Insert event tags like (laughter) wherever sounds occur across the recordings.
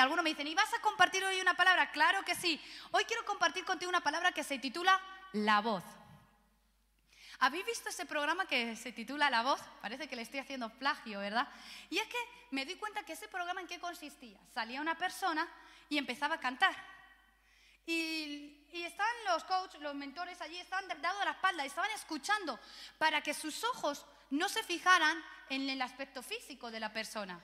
Algunos me dicen, ¿y vas a compartir hoy una palabra? Claro que sí. Hoy quiero compartir contigo una palabra que se titula La voz. ¿Habéis visto ese programa que se titula La Voz? Parece que le estoy haciendo plagio, ¿verdad? Y es que me di cuenta que ese programa en qué consistía. Salía una persona y empezaba a cantar. Y, y estaban los coaches, los mentores allí, estaban dados a la espalda, estaban escuchando para que sus ojos no se fijaran en el aspecto físico de la persona,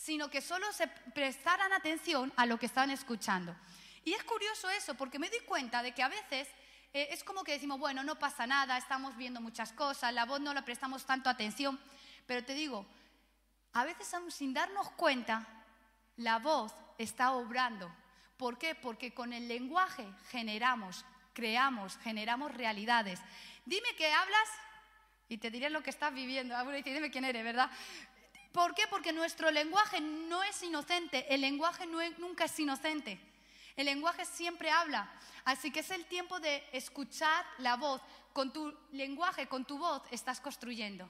sino que solo se prestaran atención a lo que estaban escuchando. Y es curioso eso, porque me di cuenta de que a veces eh, es como que decimos, bueno, no pasa nada, estamos viendo muchas cosas, la voz no la prestamos tanto atención, pero te digo, a veces aún sin darnos cuenta, la voz está obrando. ¿Por qué? Porque con el lenguaje generamos, creamos, generamos realidades. Dime que hablas y te diré lo que estás viviendo. Ah, dice, dime quién eres, ¿verdad? ¿Por qué? Porque nuestro lenguaje no es inocente, el lenguaje nunca es inocente. El lenguaje siempre habla. Así que es el tiempo de escuchar la voz. Con tu lenguaje, con tu voz, estás construyendo.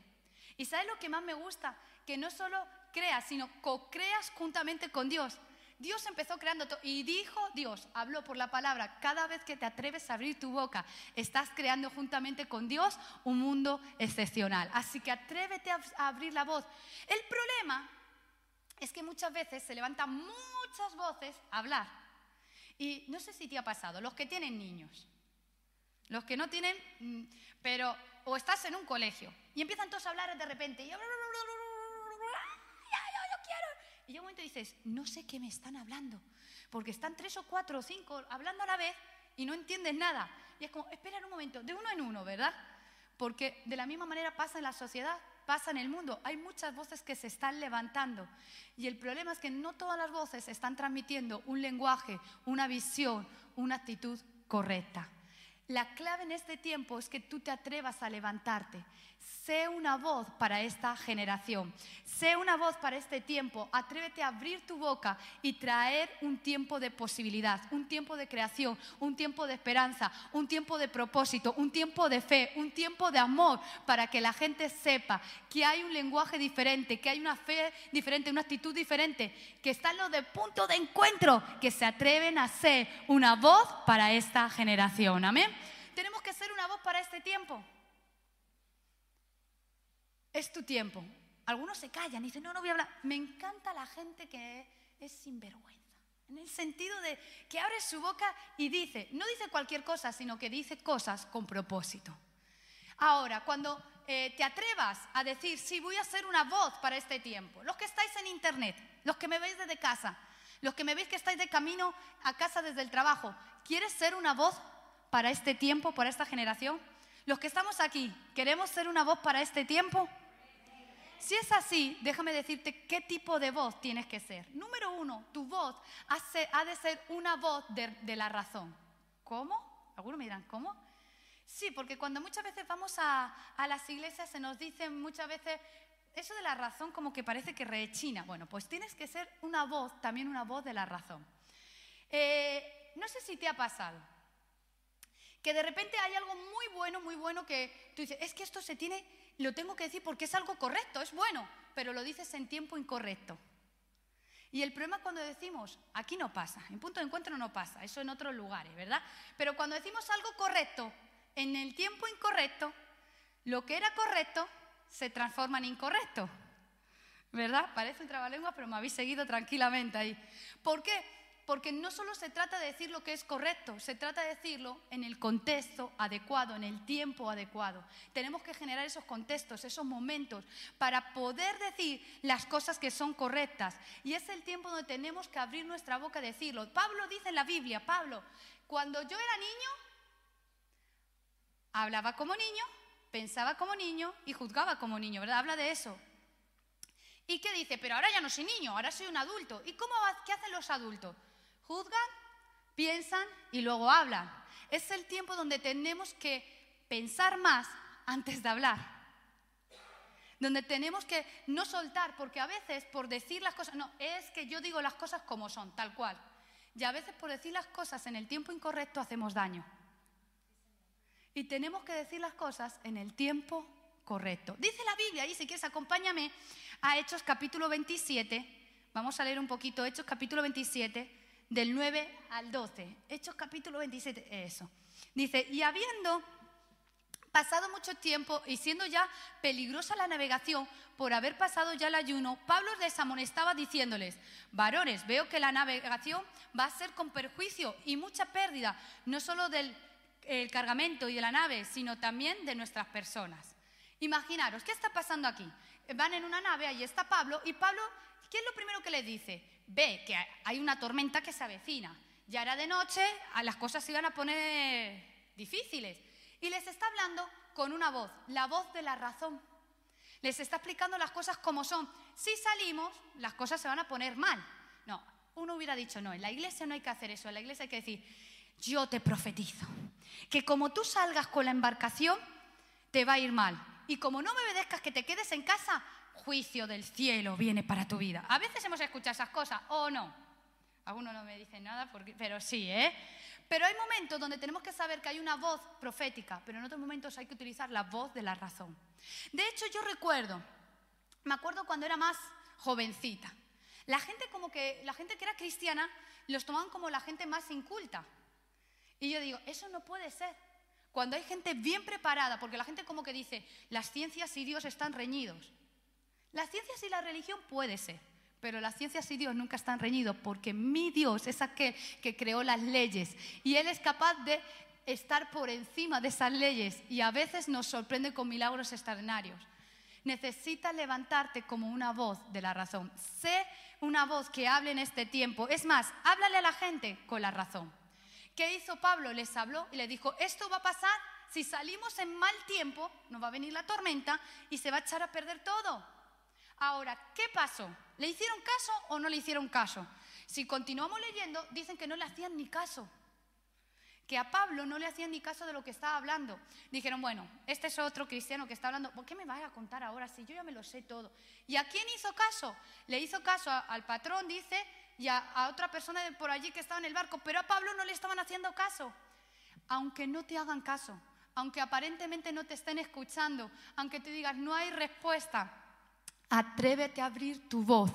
¿Y sabes lo que más me gusta? Que no solo creas, sino co-creas juntamente con Dios. Dios empezó creando todo y dijo Dios, habló por la palabra. Cada vez que te atreves a abrir tu boca, estás creando juntamente con Dios un mundo excepcional. Así que atrévete a abrir la voz. El problema es que muchas veces se levantan muchas voces a hablar. Y no sé si te ha pasado, los que tienen niños, los que no tienen, mm, pero, o estás en un colegio y empiezan todos a hablar de repente y Y un momento dices, no sé qué me están hablando, porque están tres o cuatro o cinco hablando a la vez y no entiendes nada. Y es como, espera un momento, de uno en uno, ¿verdad? Porque de la misma manera pasa en la sociedad pasa en el mundo. Hay muchas voces que se están levantando y el problema es que no todas las voces están transmitiendo un lenguaje, una visión, una actitud correcta. La clave en este tiempo es que tú te atrevas a levantarte, Sé una voz para esta generación. Sé una voz para este tiempo. Atrévete a abrir tu boca y traer un tiempo de posibilidad, un tiempo de creación, un tiempo de esperanza, un tiempo de propósito, un tiempo de fe, un tiempo de amor para que la gente sepa que hay un lenguaje diferente, que hay una fe diferente, una actitud diferente, que están los de punto de encuentro, que se atreven a ser una voz para esta generación. Amén. Tenemos que ser una voz para este tiempo. Es tu tiempo. Algunos se callan y dicen, no, no voy a hablar. Me encanta la gente que es sinvergüenza. En el sentido de que abre su boca y dice, no dice cualquier cosa, sino que dice cosas con propósito. Ahora, cuando eh, te atrevas a decir, sí, voy a ser una voz para este tiempo, los que estáis en internet, los que me veis desde casa, los que me veis que estáis de camino a casa desde el trabajo, ¿quieres ser una voz para este tiempo, para esta generación? Los que estamos aquí, ¿queremos ser una voz para este tiempo? Si es así, déjame decirte qué tipo de voz tienes que ser. Número uno, tu voz ha de ser una voz de, la razón. ¿Cómo? Algunos me dirán, ¿cómo? Sí, porque cuando muchas veces vamos a, las iglesias se nos dice muchas veces eso de la razón como que parece que rechina. Bueno, pues tienes que ser una voz, también una voz de la razón. Eh, no sé si te ha pasado que de repente hay algo muy bueno, muy bueno que tú dices, es que esto se tiene lo tengo que decir porque es algo correcto, es bueno, pero lo dices en tiempo incorrecto. Y el problema cuando decimos, aquí no pasa, en punto de encuentro no pasa, eso en otros lugares, ¿verdad? Pero cuando decimos algo correcto en el tiempo incorrecto, lo que era correcto se transforma en incorrecto. ¿Verdad? Parece un trabalengua, pero me habéis seguido tranquilamente ahí. ¿Por qué? Porque no solo se trata de decir lo que es correcto, se trata de decirlo en el contexto adecuado, en el tiempo adecuado. Tenemos que generar esos contextos, esos momentos, para poder decir las cosas que son correctas. Y es el tiempo donde tenemos que abrir nuestra boca y decirlo. Pablo dice en la Biblia, Pablo, cuando yo era niño, hablaba como niño, pensaba como niño y juzgaba como niño, ¿verdad? Habla de eso. ¿Y qué dice? Pero ahora ya no soy niño, ahora soy un adulto. ¿Y cómo, qué hacen los adultos? Juzgan, piensan y luego hablan. Es el tiempo donde tenemos que pensar más antes de hablar. Donde tenemos que no soltar, porque a veces por decir las cosas, no, es que yo digo las cosas como son, tal cual. Y a veces por decir las cosas en el tiempo incorrecto hacemos daño. Y tenemos que decir las cosas en el tiempo correcto. Dice la Biblia, y si quieres acompáñame a Hechos capítulo 27, vamos a leer un poquito Hechos capítulo 27, del 9 al 12. Hechos capítulo 27, eso. Dice, y habiendo pasado mucho tiempo y siendo ya peligrosa la navegación por haber pasado ya el ayuno, Pablo les amonestaba diciéndoles, varones, veo que la navegación va a ser con perjuicio y mucha pérdida, no solo del cargamento y de la nave, sino también de nuestras personas. Imaginaros, ¿qué está pasando aquí? Van en una nave, ahí está Pablo, y Pablo, ¿qué es lo primero que les dice? Ve que hay una tormenta que se avecina. Ya era de noche, las cosas se iban a poner difíciles. Y les está hablando con una voz, la voz de la razón. Les está explicando las cosas como son. Si salimos, las cosas se van a poner mal. No, uno hubiera dicho, no, en la iglesia no hay que hacer eso, en la iglesia hay que decir, yo te profetizo, que como tú salgas con la embarcación, te va a ir mal. Y como no me obedezcas que te quedes en casa, juicio del cielo viene para tu vida. A veces hemos escuchado esas cosas, o no. Algunos no me dicen nada, pero sí, ¿eh? Pero hay momentos donde tenemos que saber que hay una voz profética, pero en otros momentos hay que utilizar la voz de la razón. De hecho, yo recuerdo, me acuerdo cuando era más jovencita, la gente como que, la gente que era cristiana, los tomaban como la gente más inculta. Y yo digo, eso no puede ser. Cuando hay gente bien preparada, porque la gente como que dice, las ciencias y Dios están reñidos. Las ciencias y la religión puede ser. Pero las ciencias y Dios nunca están reñidos porque mi Dios es aquel que creó las leyes y Él es capaz de estar por encima de esas leyes y a veces nos sorprende con milagros extraordinarios. Necesitas levantarte como una voz de la razón. Sé una voz que hable en este tiempo. Es más, háblale a la gente con la razón. ¿Qué hizo Pablo? Les habló y le dijo, esto va a pasar si salimos en mal tiempo, nos va a venir la tormenta y se va a echar a perder todo. Ahora, ¿qué pasó? ¿Le hicieron caso o no le hicieron caso? Si continuamos leyendo, dicen que no le hacían ni caso. Que a Pablo no le hacían ni caso de lo que estaba hablando. Dijeron, bueno, este es otro cristiano que está hablando. ¿Por qué me vas a contar ahora si yo ya me lo sé todo? ¿Y a quién hizo caso? Le hizo caso al patrón, dice, y a, a otra persona por allí que estaba en el barco. Pero a Pablo no le estaban haciendo caso. Aunque no te hagan caso, aunque aparentemente no te estén escuchando, aunque te digas no hay respuesta, Atrévete a abrir tu voz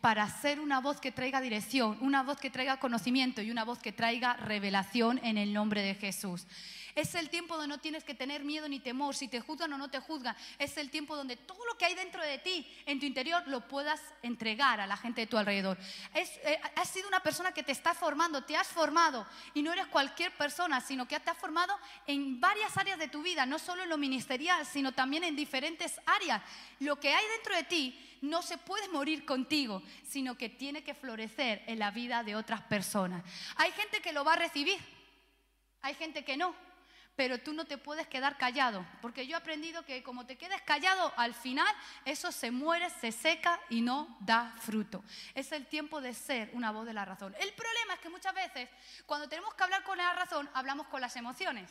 para ser una voz que traiga dirección, una voz que traiga conocimiento y una voz que traiga revelación en el nombre de Jesús. Es el tiempo donde no tienes que tener miedo ni temor, si te juzgan o no te juzgan. Es el tiempo donde todo lo que hay dentro de ti, en tu interior, lo puedas entregar a la gente de tu alrededor. Eh, has sido una persona que te está formando, te has formado y no eres cualquier persona, sino que te has formado en varias áreas de tu vida, no solo en lo ministerial, sino también en diferentes áreas. Lo que hay dentro de ti no se puede morir contigo, sino que tiene que florecer en la vida de otras personas. Hay gente que lo va a recibir, hay gente que no pero tú no te puedes quedar callado, porque yo he aprendido que como te quedes callado, al final eso se muere, se seca y no da fruto. Es el tiempo de ser una voz de la razón. El problema es que muchas veces cuando tenemos que hablar con la razón, hablamos con las emociones.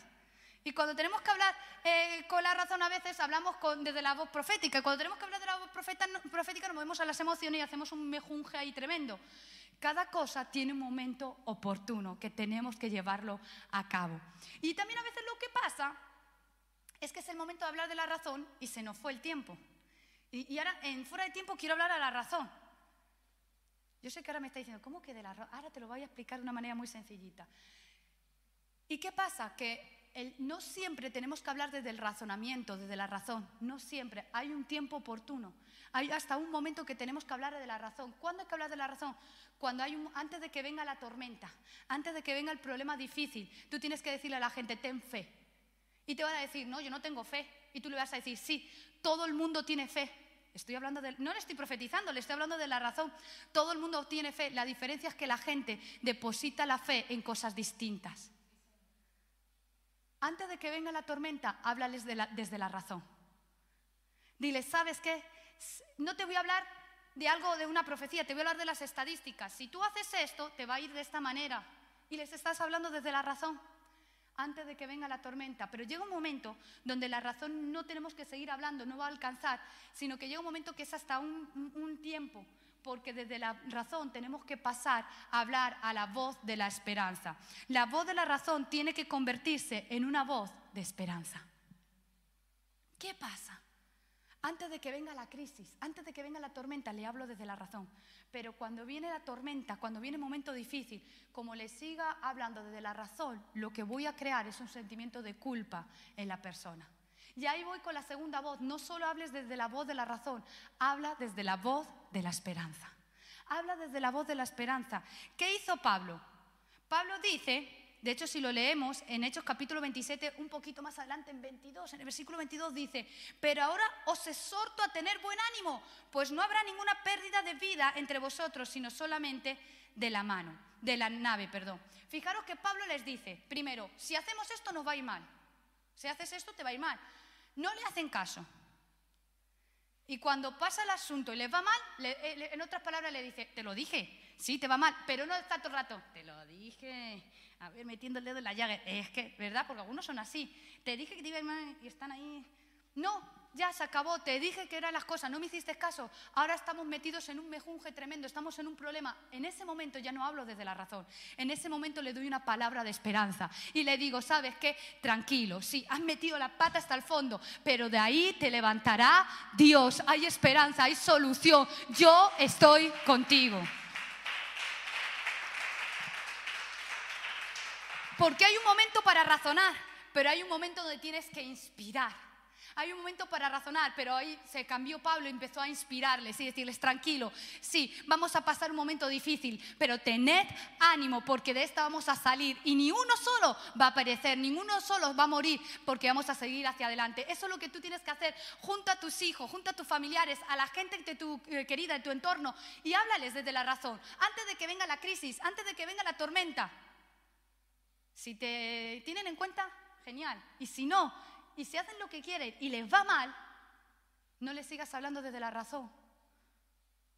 Y cuando tenemos que hablar eh, con la razón a veces hablamos desde la voz profética. Y cuando tenemos que hablar de la voz profética nos movemos a las emociones y hacemos un mejunje ahí tremendo. Cada cosa tiene un momento oportuno que tenemos que llevarlo a cabo. Y también a veces lo que pasa es que es el momento de hablar de la razón y se nos fue el tiempo. Y, ahora, en fuera de tiempo, quiero hablar a la razón. Yo sé que ahora me está diciendo, ¿cómo que de la razón? Ahora te lo voy a explicar de una manera muy sencillita. ¿Y qué pasa? Que no siempre tenemos que hablar desde el razonamiento, desde la razón. No siempre. Hay un tiempo oportuno. Hay hasta un momento que tenemos que hablar de la razón. ¿Cuándo hay que hablar de la razón? cuando hay un, antes de que venga la tormenta, antes de que venga el problema difícil, tú tienes que decirle a la gente, ten fe. Y te van a decir, no, yo no tengo fe. Y tú le vas a decir, sí, todo el mundo tiene fe. Estoy hablando de, no le estoy profetizando, le estoy hablando de la razón. Todo el mundo tiene fe. La diferencia es que la gente deposita la fe en cosas distintas. Antes de que venga la tormenta, háblales desde la razón. Dile, ¿sabes qué? No te voy a hablar de algo, de una profecía, te voy a hablar de las estadísticas. Si tú haces esto, te va a ir de esta manera. Y les estás hablando desde la razón, antes de que venga la tormenta. Pero llega un momento donde la razón no tenemos que seguir hablando, no va a alcanzar, sino que llega un momento que es hasta un tiempo, porque desde la razón tenemos que pasar a hablar a la voz de la esperanza. La voz de la razón tiene que convertirse en una voz de esperanza. ¿Qué pasa? Antes de que venga la crisis, antes de que venga la tormenta, le hablo desde la razón. Pero cuando viene la tormenta, cuando viene un momento difícil, como le siga hablando desde la razón, lo que voy a crear es un sentimiento de culpa en la persona. Y ahí voy con la segunda voz. No solo hables desde la voz de la razón, habla desde la voz de la esperanza. Habla desde la voz de la esperanza. ¿Qué hizo Pablo? Pablo dice de hecho, si lo leemos en Hechos capítulo 27, un poquito más adelante, en 22, en el versículo 22 dice, pero ahora os exhorto a tener buen ánimo, pues no habrá ninguna pérdida de vida entre vosotros, sino solamente de la mano, de la nave, perdón. Fijaros que Pablo les dice, primero, si hacemos esto nos va a ir mal. Si haces esto te va a ir mal. No le hacen caso. Y cuando pasa el asunto y les va mal, eh, en otras palabras le dice, te lo dije, sí, te va mal, pero no está todo el rato, te lo dije, a ver, metiendo el dedo en la llaga. Es que, ¿verdad? Porque algunos son así. Te dije que te iba mal y están ahí. No, ya se acabó, te dije que eran las cosas, no me hiciste caso. Ahora estamos metidos en un mejunje tremendo, estamos en un problema. En ese momento ya no hablo desde la razón. En ese momento le doy una palabra de esperanza y le digo, ¿sabes qué? Tranquilo, sí, has metido la pata hasta el fondo, pero de ahí te levantará Dios. Hay esperanza, hay solución. Yo estoy contigo. Porque hay un momento para razonar, pero hay un momento donde tienes que inspirar. Hay un momento para razonar, pero ahí se cambió Pablo y empezó a inspirarles y decirles, tranquilo, sí, vamos a pasar un momento difícil, pero tened ánimo porque de esta vamos a salir y ni uno solo va a perecer, ninguno solo va a morir porque vamos a seguir hacia adelante. Eso es lo que tú tienes que hacer junto a tus hijos, junto a tus familiares, a la gente de tu eh, querida, de tu entorno y háblales desde la razón. Antes de que venga la crisis, antes de que venga la tormenta, si te tienen en cuenta, genial. Y si no, y si hacen lo que quieren y les va mal, no les sigas hablando desde la razón,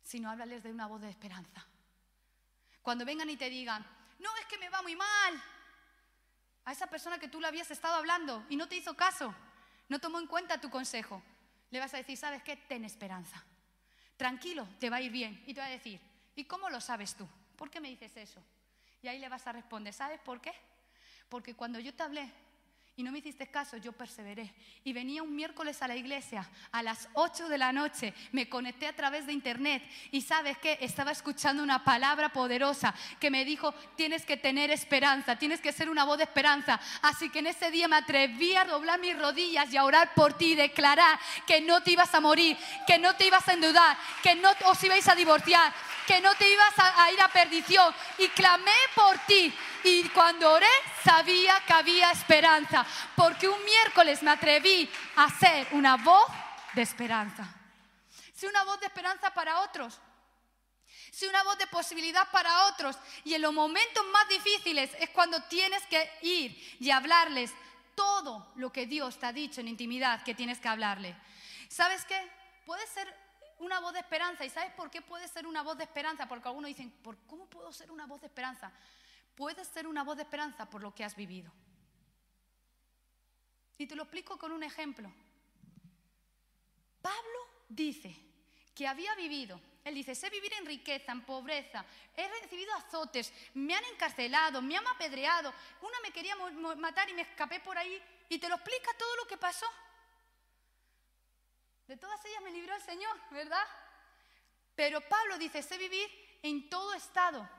sino háblales de una voz de esperanza. Cuando vengan y te digan, no, es que me va muy mal, a esa persona que tú le habías estado hablando y no te hizo caso, no tomó en cuenta tu consejo, le vas a decir, ¿sabes qué? Ten esperanza. Tranquilo, te va a ir bien. Y te va a decir, ¿y cómo lo sabes tú? ¿Por qué me dices eso? Y ahí le vas a responder, ¿sabes por qué? Porque cuando yo te hablé y no me hiciste caso, yo perseveré. Y venía un miércoles a la iglesia a las 8 de la noche, me conecté a través de internet y sabes qué, estaba escuchando una palabra poderosa que me dijo, tienes que tener esperanza, tienes que ser una voz de esperanza. Así que en ese día me atreví a doblar mis rodillas y a orar por ti y declarar que no te ibas a morir, que no te ibas a endeudar, que no os ibais a divorciar, que no te ibas a, ir a perdición. Y clamé por ti. Y cuando oré, sabía que había esperanza. Porque un miércoles me atreví a ser una voz de esperanza. Ser una voz de esperanza para otros. Ser una voz de posibilidad para otros. Y en los momentos más difíciles es cuando tienes que ir y hablarles todo lo que Dios te ha dicho en intimidad que tienes que hablarle. ¿Sabes qué? Puede ser una voz de esperanza. ¿Y sabes por qué puede ser una voz de esperanza? Porque algunos dicen, ¿por cómo puedo ser una voz de esperanza? Puedes ser una voz de esperanza por lo que has vivido. Y te lo explico con un ejemplo. Pablo dice que había vivido, él dice, sé vivir en riqueza, en pobreza, he recibido azotes, me han encarcelado, me han apedreado, una me quería matar y me escapé por ahí, y te lo explica todo lo que pasó. De todas ellas me libró el Señor, ¿verdad? Pero Pablo dice, sé vivir en todo estado.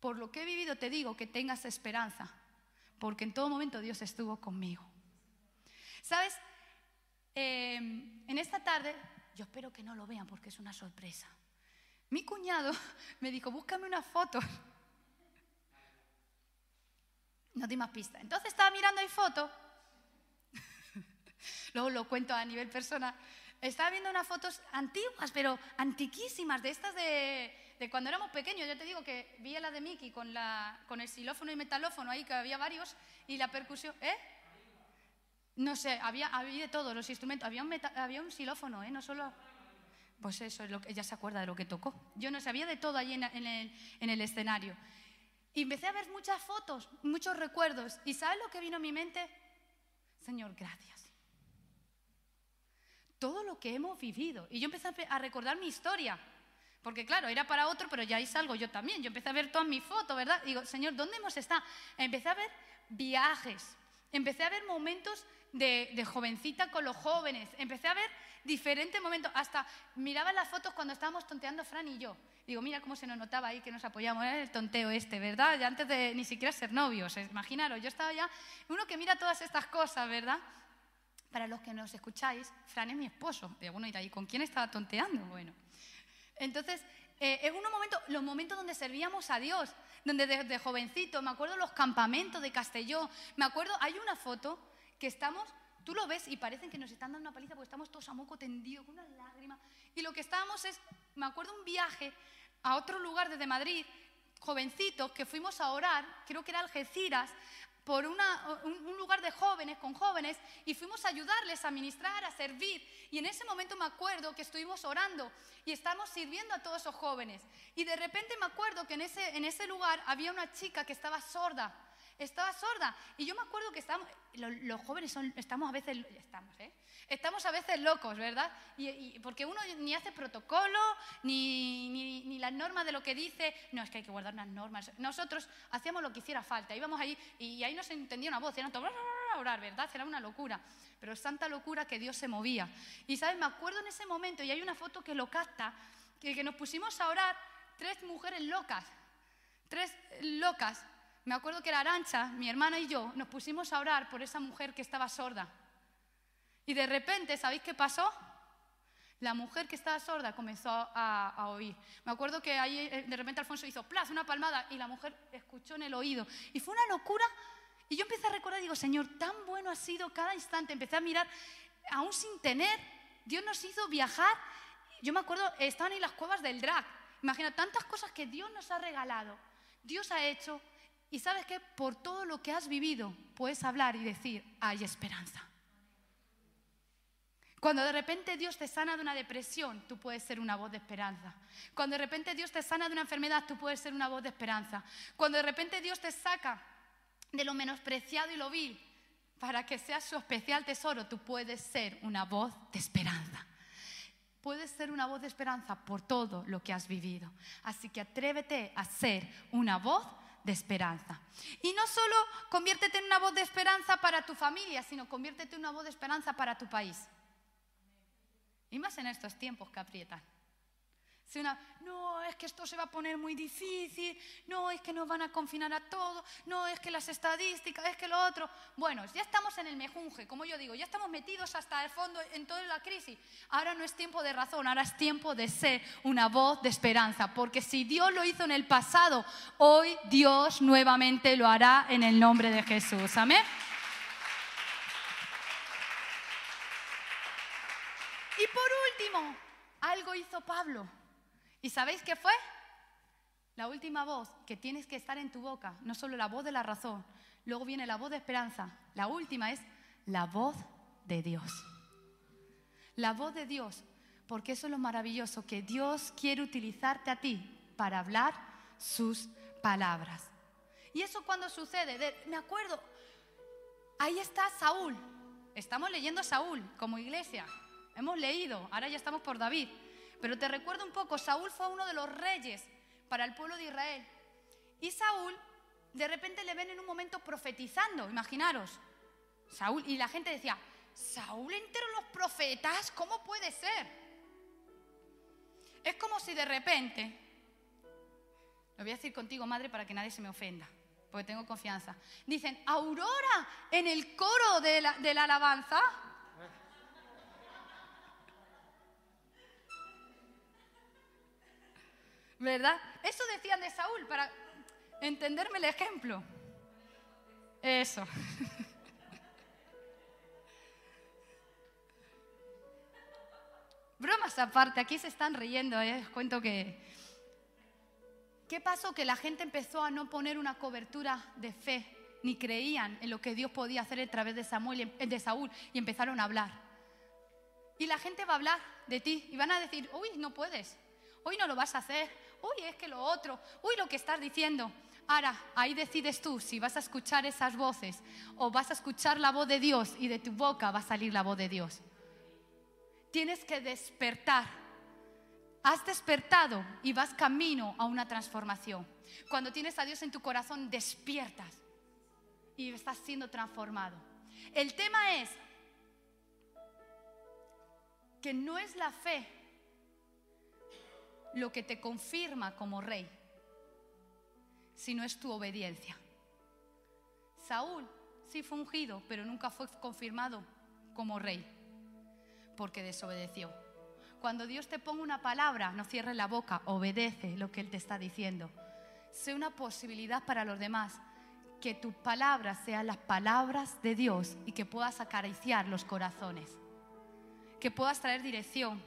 Por lo que he vivido te digo que tengas esperanza, porque en todo momento Dios estuvo conmigo. ¿Sabes? Em, en esta tarde, yo espero que no lo vean porque es una sorpresa. Mi cuñado (laughs) me dijo, búscame una foto. (laughs) No di más pista. Entonces estaba mirando ahí foto luego lo cuento a nivel personal. Estaba viendo unas fotos antiguas, pero antiquísimas, de estas de, cuando éramos pequeños. Yo te digo que vi a la de Mickey con, el xilófono y metalófono ahí, que había varios, y la percusión. ¿Eh? No sé, había, había de todos los instrumentos. Había un, un xilófono, ¿eh? No solo. Pues eso, es lo que, ella se acuerda de lo que tocó. Yo no sabía de todo allí en, el, en el escenario. Y empecé a ver muchas fotos, muchos recuerdos. ¿Y sabes lo que vino a mi mente? Señor, gracias todo lo que hemos vivido. Y yo empecé a recordar mi historia. Porque claro, era para otro, pero ya ahí salgo yo también. Yo empecé a ver todas mis fotos, ¿verdad? Digo, Señor, ¿dónde hemos estado? Empecé a ver viajes, empecé a ver momentos de, jovencita con los jóvenes. Empecé a ver diferentes momentos. Hasta miraba las fotos cuando estábamos tonteando Fran y yo. Digo, mira cómo se nos notaba ahí que nos apoyamos. Era el tonteo este, ¿verdad? Ya antes de ni siquiera ser novios. Imaginaros, yo estaba ya... Uno que mira todas estas cosas, ¿verdad? Para los que nos escucháis, Fran es mi esposo. De alguno dirá, ¿y con quién estaba tonteando? Bueno. Entonces, eh, en unos momentos, los momentos donde servíamos a Dios, donde desde jovencito, me acuerdo los campamentos de Castelló, me acuerdo, hay una foto que estamos Tú lo ves y parecen que nos están dando una paliza porque estamos todos a moco tendido, con unas lágrimas. Y lo que estábamos es, me acuerdo un viaje a otro lugar desde Madrid, jovencitos, que fuimos a orar, creo que era Algeciras, por un, lugar de jóvenes, con jóvenes, y fuimos a ayudarles a ministrar, a servir. Y en ese momento me acuerdo que estuvimos orando y estábamos sirviendo a todos esos jóvenes. Y de repente me acuerdo que en ese, en ese lugar había una chica que estaba sorda estaba sorda. Y yo me acuerdo que estamos, los, jóvenes son, estamos a veces, estamos, ¿eh? Estamos a veces locos, ¿verdad? Y, porque uno ni hace protocolo, ni, ni, las normas de lo que dice. No, es que hay que guardar unas normas. Nosotros hacíamos lo que hiciera falta. Íbamos ahí y ahí no se entendía una voz. Era todo (laughs) orar, ¿verdad? Era una locura. Pero santa locura que Dios se movía. Y, ¿sabes? Me acuerdo en ese momento, y hay una foto que lo capta, que, que nos pusimos a orar tres mujeres locas. Tres locas me acuerdo que la Arancha, mi hermana y yo, nos pusimos a orar por esa mujer que estaba sorda. Y de repente, ¿sabéis qué pasó? La mujer que estaba sorda comenzó a, oír. Me acuerdo que ahí eh, de repente Alfonso hizo plaz, una palmada, y la mujer escuchó en el oído. Y fue una locura. Y yo empecé a recordar, digo, Señor, tan bueno ha sido cada instante. Empecé a mirar, aún sin tener, Dios nos hizo viajar. Yo me acuerdo, estaban ahí las cuevas del drag. Imagina, tantas cosas que Dios nos ha regalado. Dios ha hecho, y sabes que por todo lo que has vivido puedes hablar y decir, hay esperanza. Cuando de repente Dios te sana de una depresión, tú puedes ser una voz de esperanza. Cuando de repente Dios te sana de una enfermedad, tú puedes ser una voz de esperanza. Cuando de repente Dios te saca de lo menospreciado y lo vil para que seas su especial tesoro, tú puedes ser una voz de esperanza. Puedes ser una voz de esperanza por todo lo que has vivido. Así que atrévete a ser una voz de esperanza. Y no solo conviértete en una voz de esperanza para tu familia, sino conviértete en una voz de esperanza para tu país. Y más en estos tiempos que aprietan. Una, no, es que esto se va a poner muy difícil, no, es que nos van a confinar a todos, no, es que las estadísticas, es que lo otro. Bueno, ya estamos en el mejunje, como yo digo, ya estamos metidos hasta el fondo en toda la crisis. Ahora no es tiempo de razón, ahora es tiempo de ser una voz de esperanza, porque si Dios lo hizo en el pasado, hoy Dios nuevamente lo hará en el nombre de Jesús. Amén. Y por último, algo hizo Pablo. ¿Y sabéis qué fue? La última voz que tienes que estar en tu boca, no solo la voz de la razón, luego viene la voz de esperanza. La última es la voz de Dios. La voz de Dios, porque eso es lo maravilloso, que Dios quiere utilizarte a ti para hablar sus palabras. Y eso cuando sucede, me acuerdo, ahí está Saúl. Estamos leyendo Saúl como iglesia. Hemos leído, ahora ya estamos por David. Pero te recuerdo un poco, Saúl fue uno de los reyes para el pueblo de Israel. Y Saúl, de repente le ven en un momento profetizando, imaginaros. Saúl, y la gente decía, Saúl entero los profetas, ¿cómo puede ser? Es como si de repente, lo voy a decir contigo, madre, para que nadie se me ofenda, porque tengo confianza. Dicen, Aurora en el coro de la alabanza. ¿Verdad? Eso decían de Saúl para entenderme el ejemplo. Eso. (laughs) Bromas aparte, aquí se están riendo, ¿eh? cuento que... ¿Qué pasó? Que la gente empezó a no poner una cobertura de fe, ni creían en lo que Dios podía hacer a través de, Samuel, de Saúl, y empezaron a hablar. Y la gente va a hablar de ti y van a decir, uy, no puedes, hoy no lo vas a hacer, uy, es que lo otro, uy, lo que estás diciendo. Ahora, ahí decides tú si vas a escuchar esas voces o vas a escuchar la voz de Dios y de tu boca va a salir la voz de Dios. Tienes que despertar. Has despertado y vas camino a una transformación. Cuando tienes a Dios en tu corazón, despiertas y estás siendo transformado. El tema es que no es la fe lo que te confirma como rey, sino es tu obediencia. Saúl sí fue ungido, pero nunca fue confirmado como rey, porque desobedeció. Cuando Dios te ponga una palabra, no cierres la boca, obedece lo que Él te está diciendo. Sé una posibilidad para los demás, que tus palabras sean las palabras de Dios y que puedas acariciar los corazones, que puedas traer dirección,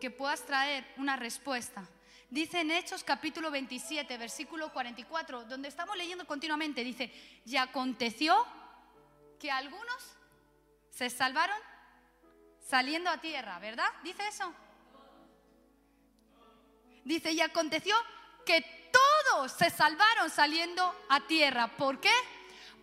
que puedas traer una respuesta. Dice en Hechos capítulo 27, versículo 44, donde estamos leyendo continuamente, dice, y aconteció que algunos se salvaron saliendo a tierra, ¿verdad? Dice eso. Dice, y aconteció que todos se salvaron saliendo a tierra. ¿Por qué?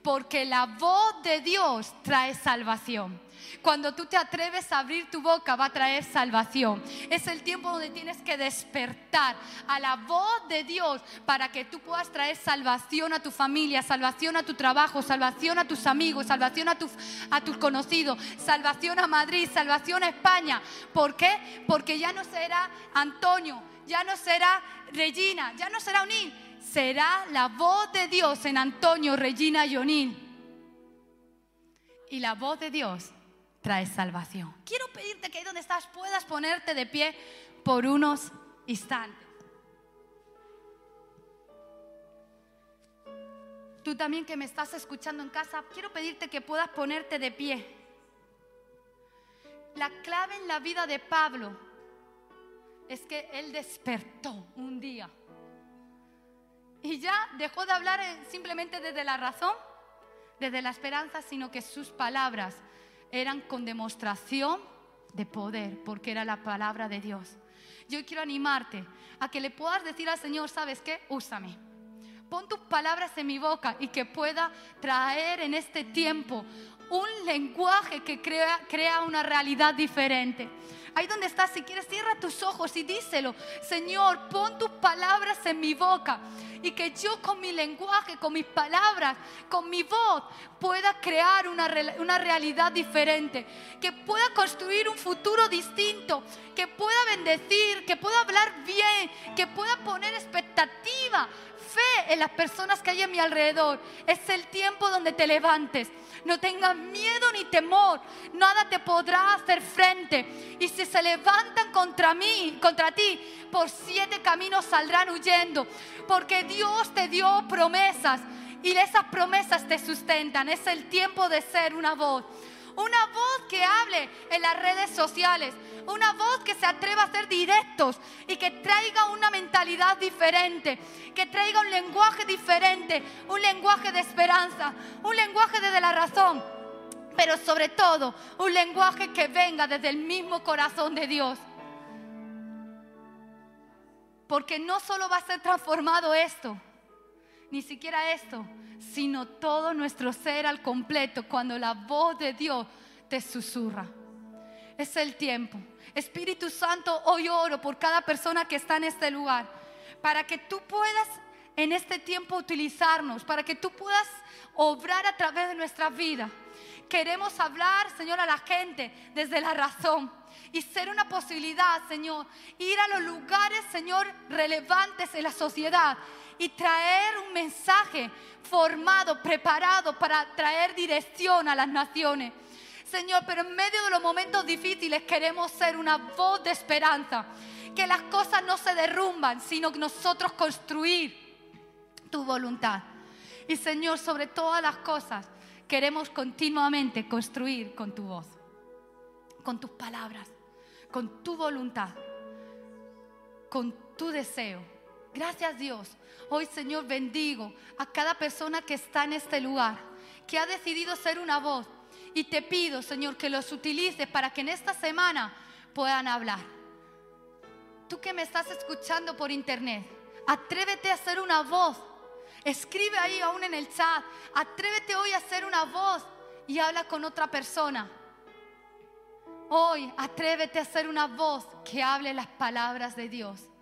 Porque la voz de Dios trae salvación. Cuando tú te atreves a abrir tu boca va a traer salvación. Es el tiempo donde tienes que despertar a la voz de Dios para que tú puedas traer salvación a tu familia, salvación a tu trabajo, salvación a tus amigos, salvación a, tus conocidos, salvación a Madrid, salvación a España. ¿Por qué? Porque ya no será Antonio, ya no será Regina, ya no será Unil, será la voz de Dios en Antonio, Regina y Unil. Y la voz de Dios trae salvación. Quiero pedirte que ahí donde estás puedas ponerte de pie por unos instantes. Tú también que me estás escuchando en casa, quiero pedirte que puedas ponerte de pie. La clave en la vida de Pablo es que él despertó un día y ya dejó de hablar simplemente desde la razón, desde la esperanza, sino que sus palabras eran con demostración de poder, porque era la palabra de Dios. Yo quiero animarte a que le puedas decir al Señor, ¿sabes qué? Úsame. Pon tus palabras en mi boca y que pueda traer en este tiempo un lenguaje que crea, crea una realidad diferente. Ahí donde estás, si quieres, cierra tus ojos y díselo. Señor, pon tus palabras en mi boca y que yo con mi lenguaje, con mis palabras, con mi voz, pueda crear una, una realidad diferente. Que pueda construir un futuro distinto. Que pueda bendecir, que pueda hablar bien, que pueda poner expectativa fe en las personas que hay a mi alrededor. Es el tiempo donde te levantes. No tengas miedo ni temor. Nada te podrá hacer frente. Y si se levantan contra mí, contra ti, por siete caminos saldrán huyendo. Porque Dios te dio promesas y esas promesas te sustentan. Es el tiempo de ser una voz. Una voz que hable en las redes sociales. Una voz que se atreva a ser directos y que traiga una mentalidad diferente. Que traiga un lenguaje diferente. Un lenguaje de esperanza. Un lenguaje desde la razón. Pero sobre todo, un lenguaje que venga desde el mismo corazón de Dios. Porque no solo va a ser transformado esto, ni siquiera esto, sino todo nuestro ser al completo cuando la voz de Dios te susurra. Es el tiempo. Espíritu Santo, hoy oro por cada persona que está en este lugar, para que tú puedas en este tiempo utilizarnos, para que tú puedas obrar a través de nuestra vida. Queremos hablar, Señor, a la gente desde la razón y ser una posibilidad, Señor, ir a los lugares, Señor, relevantes en la sociedad y traer un mensaje formado, preparado para traer dirección a las naciones. Señor, pero en medio de los momentos difíciles queremos ser una voz de esperanza. Que las cosas no se derrumban, sino que nosotros construir tu voluntad. Y Señor, sobre todas las cosas, queremos continuamente construir con tu voz, con tus palabras, con tu voluntad, con tu deseo Gracias Dios. Hoy Señor bendigo a cada persona que está en este lugar, que ha decidido ser una voz. Y te pido, Señor, que los utilices para que en esta semana puedan hablar. Tú que me estás escuchando por internet, atrévete a ser una voz. Escribe ahí aún en el chat. Atrévete hoy a ser una voz y habla con otra persona. Hoy atrévete a ser una voz que hable las palabras de Dios.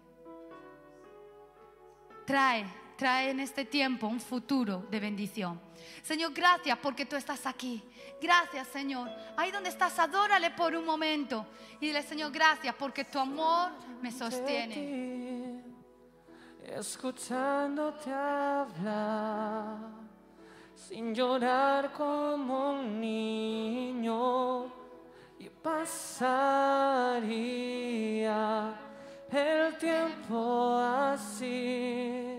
Trae, trae en este tiempo un futuro de bendición. Señor, gracias porque tú estás aquí. Gracias, Señor. Ahí donde estás, adórale por un momento. Y dile, Señor, gracias porque tu amor me sostiene. Escuchándote hablar, sin llorar como un niño, y pasaría el tiempo así,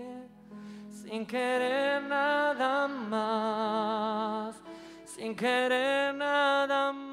sin querer nada más, sin querer nada más.